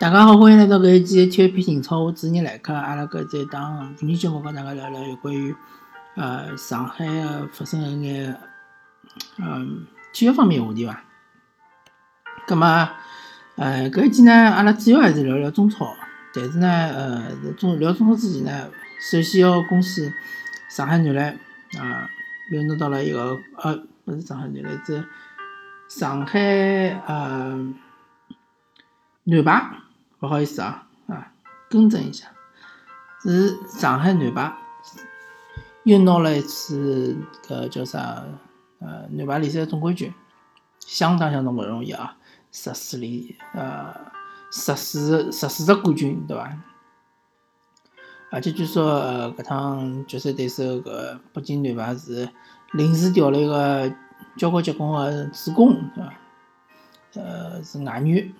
大家好，欢迎来到搿一期体育篇情操，我主持人来客。阿拉搿这档妇女节目，跟大家聊聊有关于呃上海个发生的一眼嗯体育方面的话题伐。葛末呃搿一期呢，阿拉主要还是聊聊中超。但是呢，呃中聊中超之前呢，首先要恭喜上海男篮啊，又拿到了一个呃，勿是上海男篮，是上海呃女排。不好意思啊，啊，更正一下，是上海男排又拿了一次个叫啥呃男排联赛总冠军，相当相当不容易啊，十四连呃十四十四只冠军对伐？而且据说呃搿趟决赛对手个北京男排是临时调了一个交关结棍个主攻对伐？呃是外援。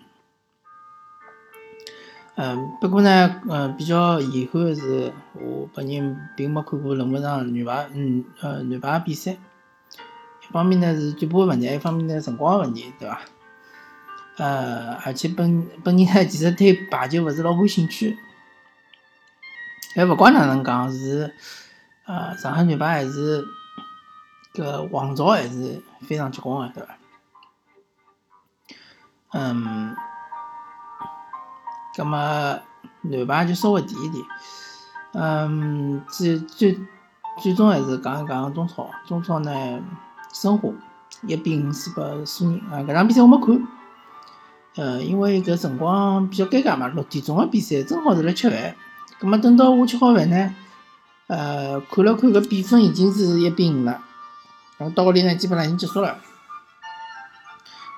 嗯，不过呢，嗯，比较遗憾的是，我本人并没看过任何场女排，嗯，呃，女排比赛。一方面呢是脚步的问题，一方面呢辰光的问题，对伐？呃，而且本本人呢其实对排球勿是老感兴趣。还勿管哪能讲，是，呃，上海女排还是个王朝还是非常结棍的，对伐？嗯。葛么男排就稍微提一提，嗯，最最最终还是讲一讲中超。中超呢，申花一比五输给苏宁啊，搿场比赛我没看，呃，因为搿辰光比较尴尬嘛，六点钟个比赛正好是辣吃饭，葛么等到我吃好饭呢，呃，看了看搿比分已经是一比五了，然后到搿里呢基本上已经结束了，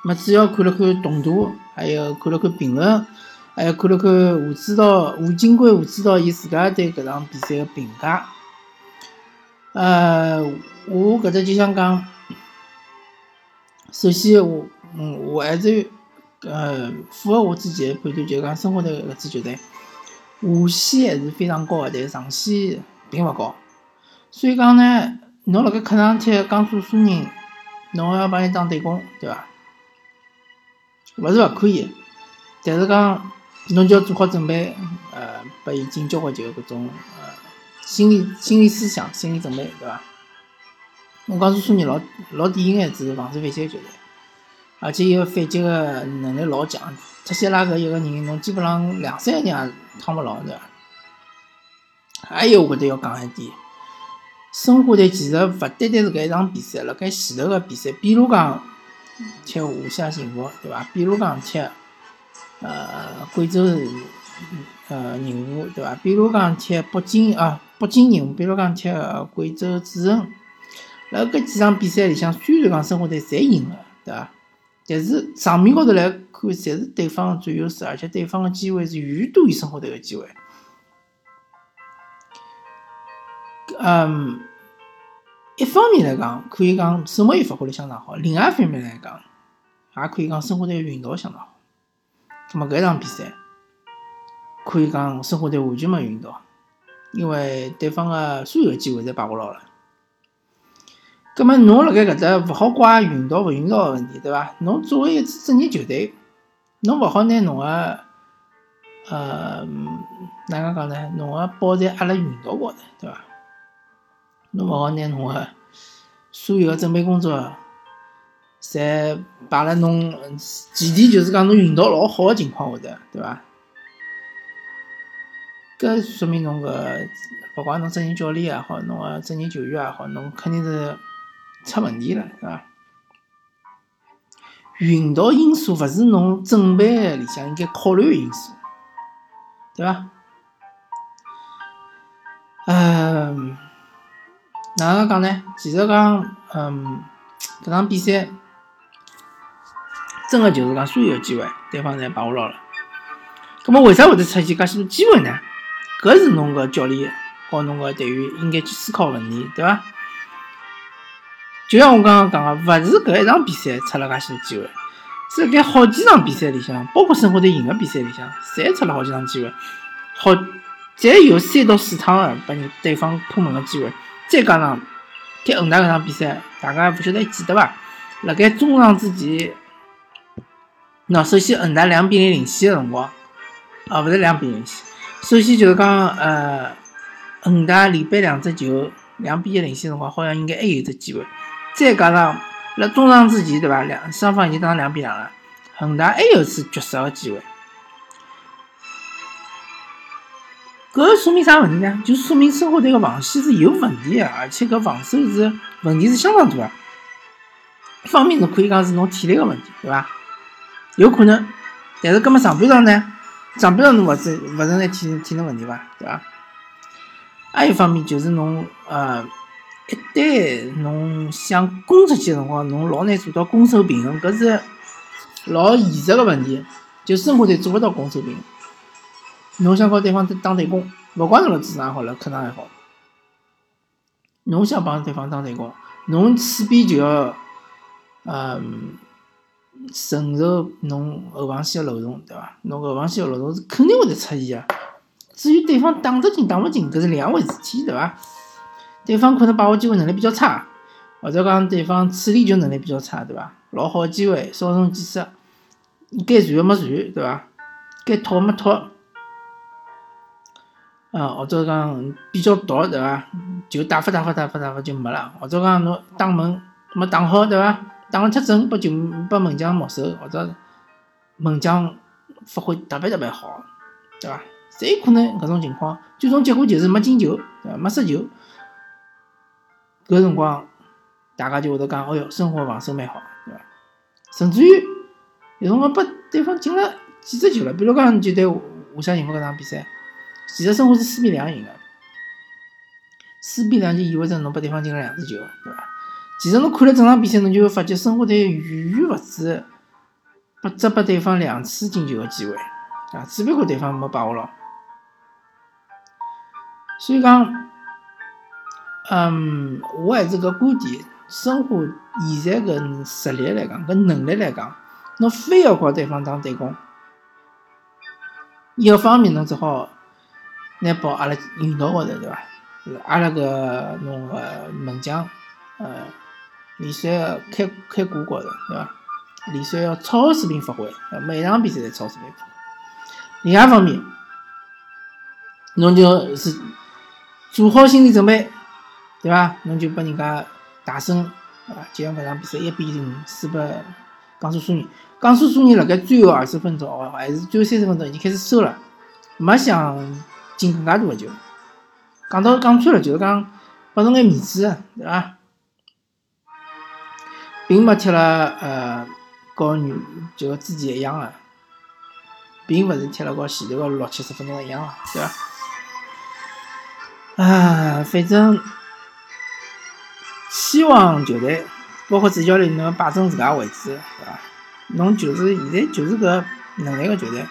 么主要看了看动图，还有看了看评论。还看了看吴指导、吴金贵、吴指导伊自家对搿场比赛个评价。呃，我搿只就想讲，首先我，嗯，我还是呃符合我自己的判断，就是讲申花队搿支球队下限还是非常高个，但是上限并勿高。所以讲呢，侬辣盖客场踢江苏苏宁，侬要帮伊打对攻，对伐？勿是勿可以，但是讲。侬就要做好准备，呃，拨伊进交关球搿种呃心理心理思想、心理准备，对伐？我讲苏苏宁老老典型个是防守反击球队，而且伊个反击个能力老强。特西拉搿一个人，侬基本上两三个人也趟勿牢，对伐？还有我觉得要讲一点，申花队其实勿单单是搿一场比赛，辣盖前头个比赛，比如讲踢华夏幸福，对伐？比如讲踢。呃，贵州呃人物对伐？比如讲踢北京啊，北京人物，比如讲踢贵州智诚，辣搿几场比赛里向，虽然讲申花队侪赢了，对伐？但是场面高头来看，侪是对方占优势，而且对方个机会是远多于申花队个机会。嗯，一方面来讲，可以讲申花队发挥了相当好；，另外一方面来讲，也可以讲申花队运道相当好。那么搿场比赛可以讲申花队完全没运到，因为对方个所有机会侪把握牢了。葛末侬辣盖搿搭勿好怪运道勿运道个问题，对伐？侬作为一支职业球队，侬勿好拿侬个呃哪能讲呢？侬个包在压辣运道高头，对伐？侬勿好拿侬个所有个准备工作。在摆辣侬前提就是讲侬运道老好个情况下头，对伐？搿说明侬个勿管侬职业教练也好，侬个职业球员也好，侬肯定是出问题了，对伐？运道因素勿是侬准备里向应该考虑个因素，对伐？嗯，哪能讲呢？其实讲，嗯，搿场比赛。真个就是讲，所有机会对方侪把握牢了。葛末为啥会得出现介许多机会呢？搿是侬个教练和侬个队员应该去思考问题，对伐？就像我刚刚讲个，勿是搿一场比赛出了介许多机会，是盖好几场比赛里向，包括申花队赢个比赛里向，侪出了好几场机会，好，侪有三到四趟个拨人对方破门个机会。再加上踢恒大搿场比赛，大家勿晓得还记得伐？辣盖中场之前。那，首先恒大两比零领先的辰光，啊，勿是两比零先。首先就是讲，呃，恒大连扳两只球，两比一领先辰光，好像应该还有只机会。再加上辣中场之前，对伐？两双方已经打成两比两了，恒大还有次绝杀个机会。搿说明啥问题呢？就说明申花队个防线是有问题个，而且搿防守是问题是相当大个。一方面侬可以讲是侬体力个问题，对伐？有可能，但是搿么上半场呢？上半场侬勿是勿存在体体能问题伐？对伐？还有一方面就是侬呃，一旦侬想攻出去个辰光，侬老难做到攻守平衡，搿是老现实个问题。就申花队做勿到攻守平衡，侬想和对方打对攻，勿管侬辣主场好，辣客场也好，侬想帮对方打对攻，侬势必就要嗯。承受侬后防线个漏洞，对伐？侬后防线个漏洞是肯定会得出现个。至于对方打得进打勿进，搿是两回事体，对伐？对方可能把握机会能力比较差，或者讲对方处理球能力比较差，对伐？老好个机会稍纵即逝，该传个没传，对伐？该拖没拖，啊，或者讲比较毒，对伐？就打发打发打发打发就没了，或者讲侬打门没打好，对伐？打了太准，把球把门将没收，或者门将发挥特别特别好，对伐？侪有可能搿种情况，最终结果就是没进球，对伐？没失球。搿辰光大家就会得讲，哦哟，申花防守蛮好，对伐？甚至于有辰光把对方进了几只球了，比如讲就对华夏幸福搿场比赛，其实申花是四比两赢的，四比两就意味着侬把对方进了两只球，对伐？其实侬看了整场比赛，侬就会发觉申花队远远勿止不只拨对方两次进球个机会啊，只不过对方没把握牢。所以讲，嗯，我还是搿观点，申花现在搿实力来讲，搿能力来讲，侬非要和对方打对攻，一个方面侬只好拿包阿拉运道高头，对伐？阿拉个侬个门将，呃。联赛开开挂高头，对伐？联赛要超水平发挥，每场比赛侪超水平发挥。另外一方面，侬就是做好心理准备，对伐？侬就拨人家大胜，啊，就像搿场比赛一比零输拨江苏苏宁。江苏苏宁辣盖最后二十分钟哦，还是最后三十分钟已经开始收了，没想进更加多个球。讲到讲穿了，就是讲拨侬眼面子，对伐？并没踢了呃，和女就之前一样个，并勿是踢了和前头个六七十分钟一样个，对伐？啊，反正希望球队包括主教练能摆正自家位置，对伐？侬就是现在就是搿能力个球队，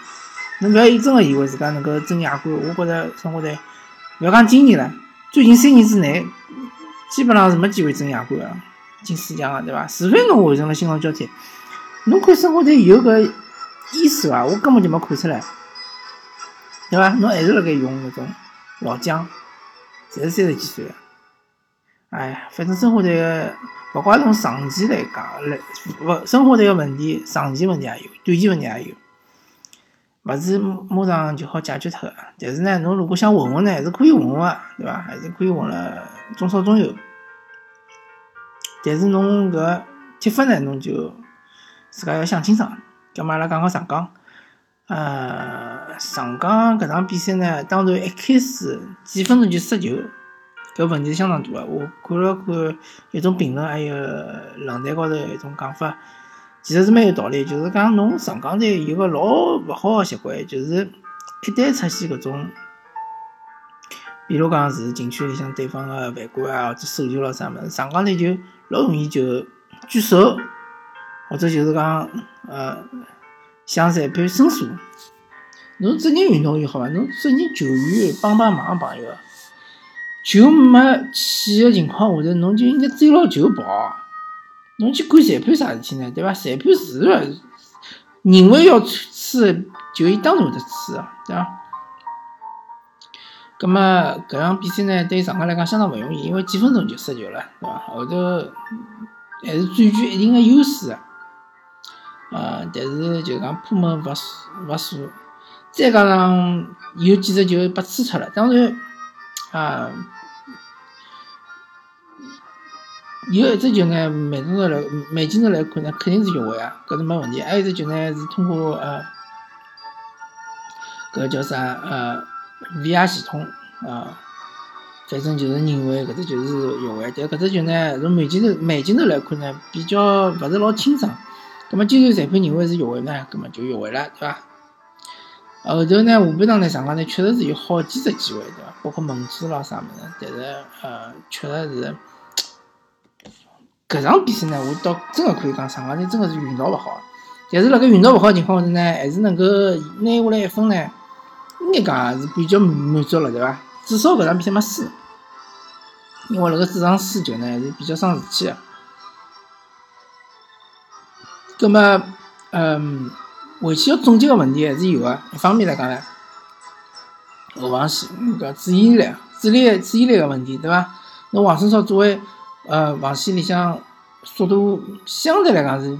侬勿要真个以为自家能够争亚冠。我觉着申花队勿要讲今年了，最近三年之内基本上是没机会争亚冠个。进四强个对伐？除非侬完成了新老交替，侬看申花队有搿意思伐？我根本就没看出来，对伐？侬还是辣盖用搿种老将，侪是三十几岁个。哎，反正申花队，勿怪从长期来讲，来勿申花队个问题，长期问题也有，短期问题也有，勿是马上就好解决脱个。但是呢，侬如果想混混呢，还是可以混混个，对伐？还是可以混了中少中游。但是侬搿踢法呢，侬就自家要想清爽。咁么阿拉讲讲上港，呃，上港搿场比赛呢，当然一开始几分钟就失球，搿问题是相当大个。我看了看一种评论，还有论坛高头一种讲法，其实是蛮有道理。就是讲侬上港队有个老勿好个习惯，就是一旦出现搿种，比如讲是禁区里向对方个犯规啊，或者手球咯啥物事，上港队就。老容易就举手，或者就是讲，呃，向裁判申诉。侬职业运动员好伐？侬职业球员帮帮忙朋友，球没起的情况下头，侬就应该追牢球跑。侬去管裁判啥事体呢？对伐？裁判是，认为要吹，就伊当然会得吹啊，对伐？咁么搿场比赛呢，对于上港来讲相当勿容易，因为几分钟就失球了，对伐？后头还是占据一定的优势啊，呃，但是就讲破门勿勿锁，再加上有几只球被吹出了，当然啊，有一只球呢，慢动作来慢镜头来看呢，肯定是越位啊，搿是没问题。还有一只球呢，是通过呃，搿叫啥呃，VR 系统啊，反正就是认为搿只球是越位。但搿只球呢，从慢镜头慢镜头来看呢，比较勿是老清爽。葛末既然裁判认为是越位呢，葛末就越位了，对伐？后头呢，下半场呢，上港呢确实是有好几只机会，对伐？包括门柱啦啥物事，但是呃，确实是搿场比赛呢，我倒真个可以讲上港呢真个是运道勿好。但是辣盖运道勿好情况下头呢，还是能够拿下来一分呢，应该讲是比较满足了，对伐？至少搿场比赛没输，因为辣盖主场输球呢，还是比较伤士气个。葛末，嗯。回去要总结个问题还是有个，一方面来讲呢，后防线搿注意力、注意力、注意力个问题，对伐？侬王胜超作为呃防线里向速度相对来讲是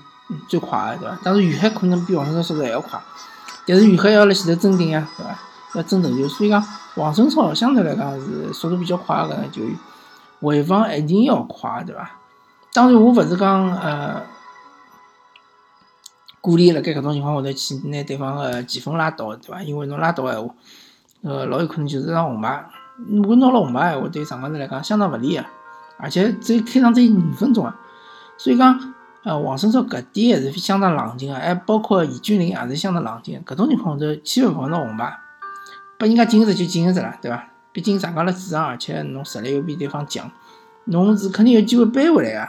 最快个，对伐？但是于海可能比王胜超速度还要快，但是于海要辣前头争顶呀，对伐？要争头球，所以讲王胜超相对来讲是速度比较快个球员，回防一定要快，对伐？当然我勿是讲呃。鼓励辣盖搿种情况下头去拿对方个前锋拉倒，对伐？因为侬拉倒个闲话，呃，老有可能就是张红牌。如果拿了红牌闲话，对上港人来讲相当勿利个，而且只有开场只有五分钟啊。所以讲，呃，黄胜超搿点还是相当冷静个，还包括易俊林也是相当冷静。搿种情况下头，千万勿好拿红牌，拨人家进一只就进一只了，对伐？毕竟上港辣主场，而且侬实力又比对方强，侬是肯定有机会扳回来个，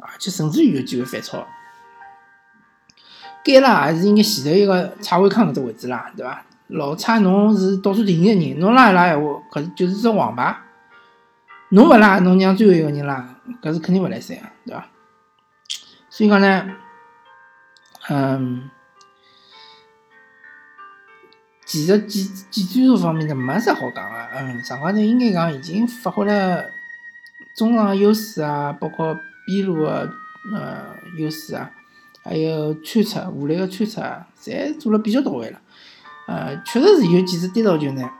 而且甚至于有机会反超。该拉还是应该前头一个蔡伟康搿只位置啦，对伐？老蔡侬是倒数第一个人，侬拉一拉闲话，搿就是只王牌。侬勿拉，侬让最后一个人拉，搿是肯定勿来三个，对伐？所以讲呢，嗯，其实技技战术方面呢没啥好讲个，嗯，上港队应该讲已经发挥了中场优势啊，包括边路的呃优势啊。还有穿插无力的穿插，侪做了比较到位了。呃，确实是有几次单刀球呢，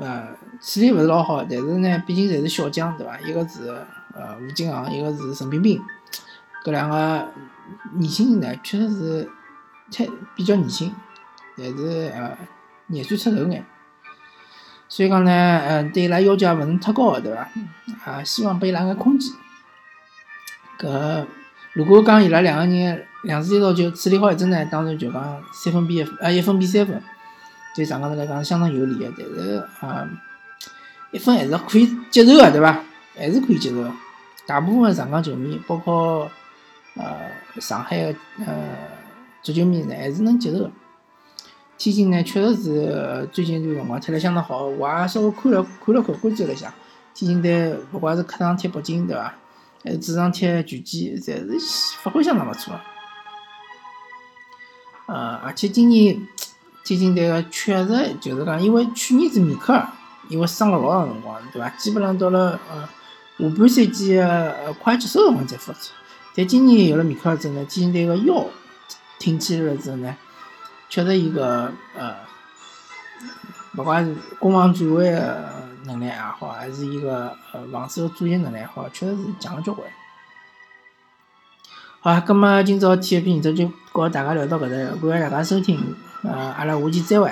呃，处理勿是老好。但是呢，毕竟侪是小将，对伐？一个是呃吴金航，一个是陈冰冰，搿两个年轻人呢，确实是太比较年轻，但是呃廿岁出头眼。所以讲呢，呃，对伊拉要求也勿是太高，对伐？啊，希望拨伊拉眼空间。搿。如果讲伊拉两个人两次单刀球处理好一只呢，当然就讲三分比一分，呃一分比三分，对上港人来讲是相当有利的。但是啊，一分还是可以接受的，对伐？还是可以接受。大部分上港球迷，包括呃上海的呃足球迷呢，还是能接受。天津呢，确实是最近这段辰光踢得相当好，我也稍微看了看了看，关注了一下。天津队不管是客场踢北京，对伐？还是主场踢拳击，侪是发挥相当勿错。呃，而且今年天津队个确实就是讲，因为去年子米克尔因为伤了老长辰光，对伐？基本上到了呃下半赛季呃快结束辰光才复出。但今年有了米克尔之后呢，天津队个腰挺起来了之后呢，确实伊个呃，勿管是攻防转换个。能力也好，还是伊个呃防守组织能力也好，确实是强了交关。好，咁么今朝体育篇就和大家聊到搿搭，感谢大家收听，呃，阿拉下期再会。